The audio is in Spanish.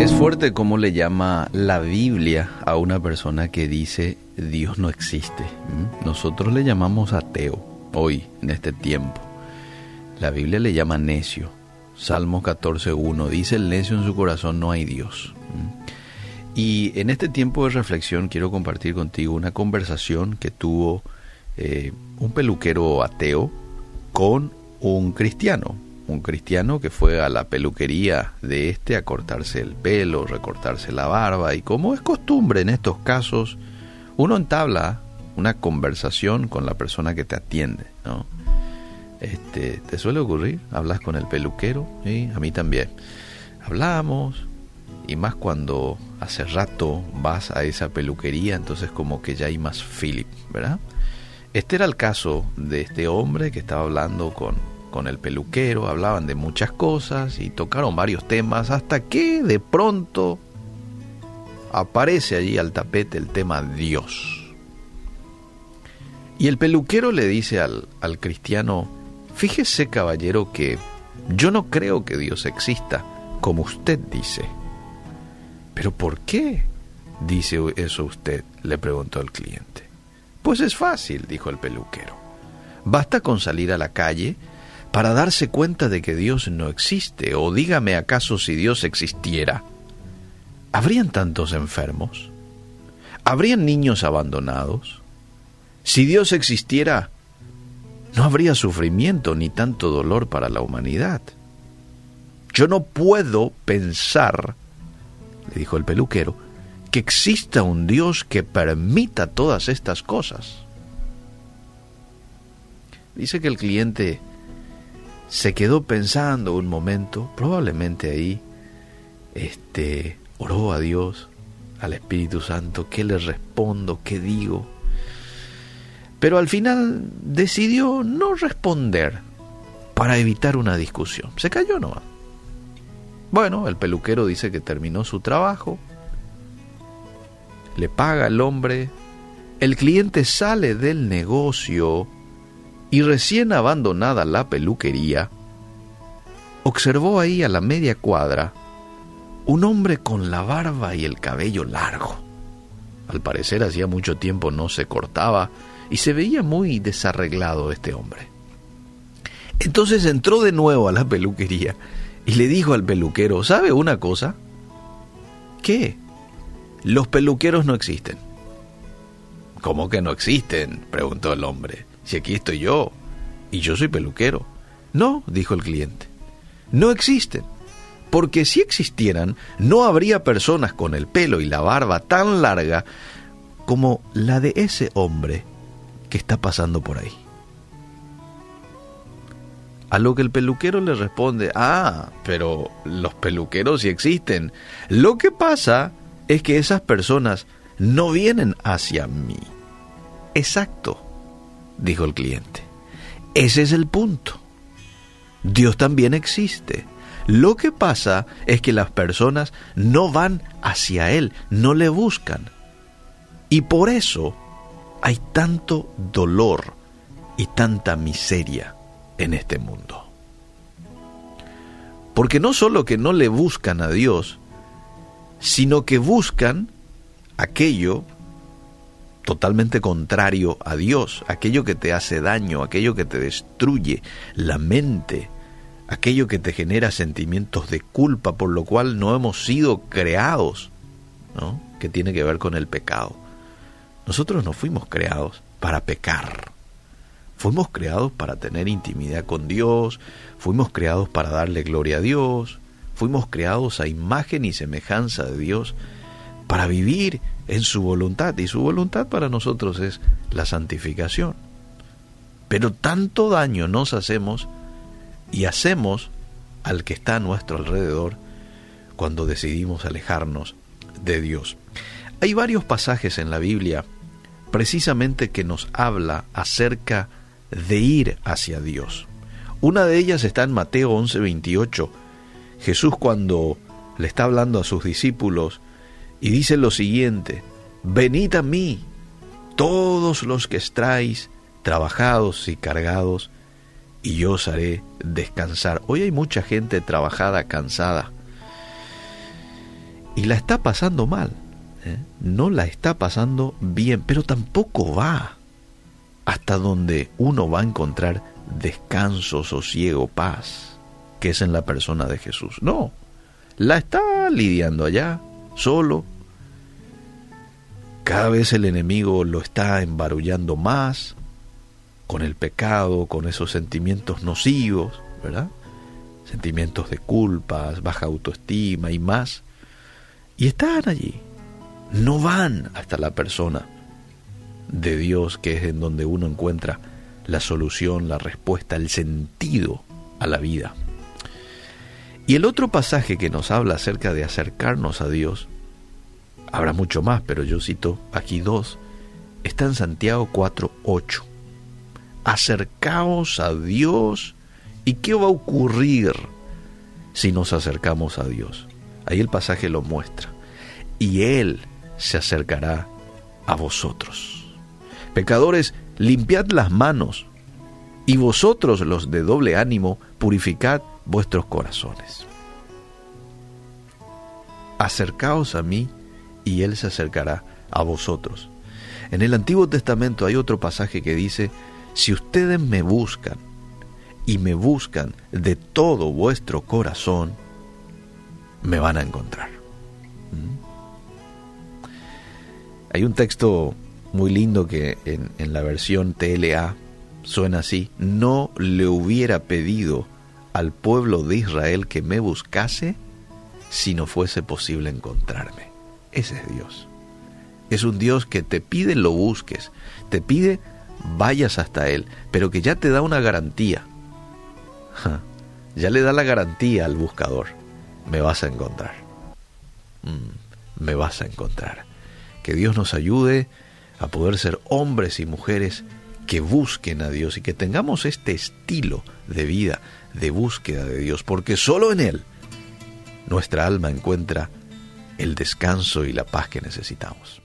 Es fuerte cómo le llama la Biblia a una persona que dice Dios no existe. Nosotros le llamamos ateo hoy, en este tiempo. La Biblia le llama necio. Salmo 14.1 dice el necio en su corazón no hay Dios. Y en este tiempo de reflexión quiero compartir contigo una conversación que tuvo eh, un peluquero ateo con un cristiano, un cristiano que fue a la peluquería de este a cortarse el pelo, recortarse la barba y como es costumbre en estos casos, uno entabla una conversación con la persona que te atiende, ¿no? Este, ¿Te suele ocurrir? Hablas con el peluquero, y a mí también. Hablamos, y más cuando hace rato vas a esa peluquería, entonces como que ya hay más feeling, ¿verdad? Este era el caso de este hombre que estaba hablando con, con el peluquero, hablaban de muchas cosas y tocaron varios temas hasta que de pronto aparece allí al tapete el tema Dios. Y el peluquero le dice al, al cristiano, fíjese caballero que yo no creo que Dios exista, como usted dice. ¿Pero por qué dice eso usted? le preguntó el cliente. Pues es fácil, dijo el peluquero. Basta con salir a la calle para darse cuenta de que Dios no existe, o dígame acaso si Dios existiera. ¿Habrían tantos enfermos? ¿Habrían niños abandonados? Si Dios existiera, no habría sufrimiento ni tanto dolor para la humanidad. Yo no puedo pensar, le dijo el peluquero, que exista un Dios que permita todas estas cosas. Dice que el cliente se quedó pensando un momento, probablemente ahí, este, oró a Dios, al Espíritu Santo, ¿qué le respondo? ¿Qué digo? Pero al final decidió no responder para evitar una discusión. Se cayó nomás. Bueno, el peluquero dice que terminó su trabajo, le paga al hombre, el cliente sale del negocio y recién abandonada la peluquería, observó ahí a la media cuadra un hombre con la barba y el cabello largo. Al parecer hacía mucho tiempo no se cortaba y se veía muy desarreglado este hombre. Entonces entró de nuevo a la peluquería y le dijo al peluquero, ¿sabe una cosa? ¿Qué? Los peluqueros no existen. ¿Cómo que no existen? preguntó el hombre. Si aquí estoy yo, y yo soy peluquero. No, dijo el cliente. No existen. Porque si existieran, no habría personas con el pelo y la barba tan larga como la de ese hombre que está pasando por ahí. A lo que el peluquero le responde, ah, pero los peluqueros sí existen. Lo que pasa es que esas personas no vienen hacia mí. Exacto, dijo el cliente. Ese es el punto. Dios también existe. Lo que pasa es que las personas no van hacia Él, no le buscan. Y por eso hay tanto dolor y tanta miseria en este mundo. Porque no solo que no le buscan a Dios, sino que buscan aquello totalmente contrario a Dios, aquello que te hace daño, aquello que te destruye la mente, aquello que te genera sentimientos de culpa por lo cual no hemos sido creados, ¿no? que tiene que ver con el pecado. Nosotros no fuimos creados para pecar. Fuimos creados para tener intimidad con Dios, fuimos creados para darle gloria a Dios, fuimos creados a imagen y semejanza de Dios para vivir en su voluntad y su voluntad para nosotros es la santificación. Pero tanto daño nos hacemos y hacemos al que está a nuestro alrededor cuando decidimos alejarnos de Dios. Hay varios pasajes en la Biblia precisamente que nos habla acerca de ir hacia Dios. Una de ellas está en Mateo 11:28. Jesús cuando le está hablando a sus discípulos y dice lo siguiente, venid a mí, todos los que estáis trabajados y cargados, y yo os haré descansar. Hoy hay mucha gente trabajada, cansada. y la está pasando mal. ¿eh? No la está pasando bien, pero tampoco va hasta donde uno va a encontrar descanso, sosiego, paz, que es en la persona de Jesús. No, la está lidiando allá, solo. Cada vez el enemigo lo está embarullando más con el pecado, con esos sentimientos nocivos, ¿verdad? Sentimientos de culpas, baja autoestima y más. Y están allí. No van hasta la persona de Dios, que es en donde uno encuentra la solución, la respuesta, el sentido a la vida. Y el otro pasaje que nos habla acerca de acercarnos a Dios, habrá mucho más, pero yo cito aquí dos, está en Santiago 4:8. Acercaos a Dios y qué va a ocurrir si nos acercamos a Dios. Ahí el pasaje lo muestra. Y Él se acercará a vosotros. Pecadores, limpiad las manos, y vosotros los de doble ánimo, purificad vuestros corazones. Acercaos a mí, y Él se acercará a vosotros. En el Antiguo Testamento hay otro pasaje que dice, si ustedes me buscan, y me buscan de todo vuestro corazón, me van a encontrar. ¿Mm? Hay un texto muy lindo que en, en, la versión TLA suena así, no le hubiera pedido al pueblo de Israel que me buscase si no fuese posible encontrarme. Ese es Dios. Es un Dios que te pide lo busques, te pide vayas hasta Él, pero que ya te da una garantía. Ya le da la garantía al buscador. Me vas a encontrar. Mm, me vas a encontrar. Que Dios nos ayude a poder ser hombres y mujeres que busquen a Dios y que tengamos este estilo de vida de búsqueda de Dios, porque solo en Él nuestra alma encuentra el descanso y la paz que necesitamos.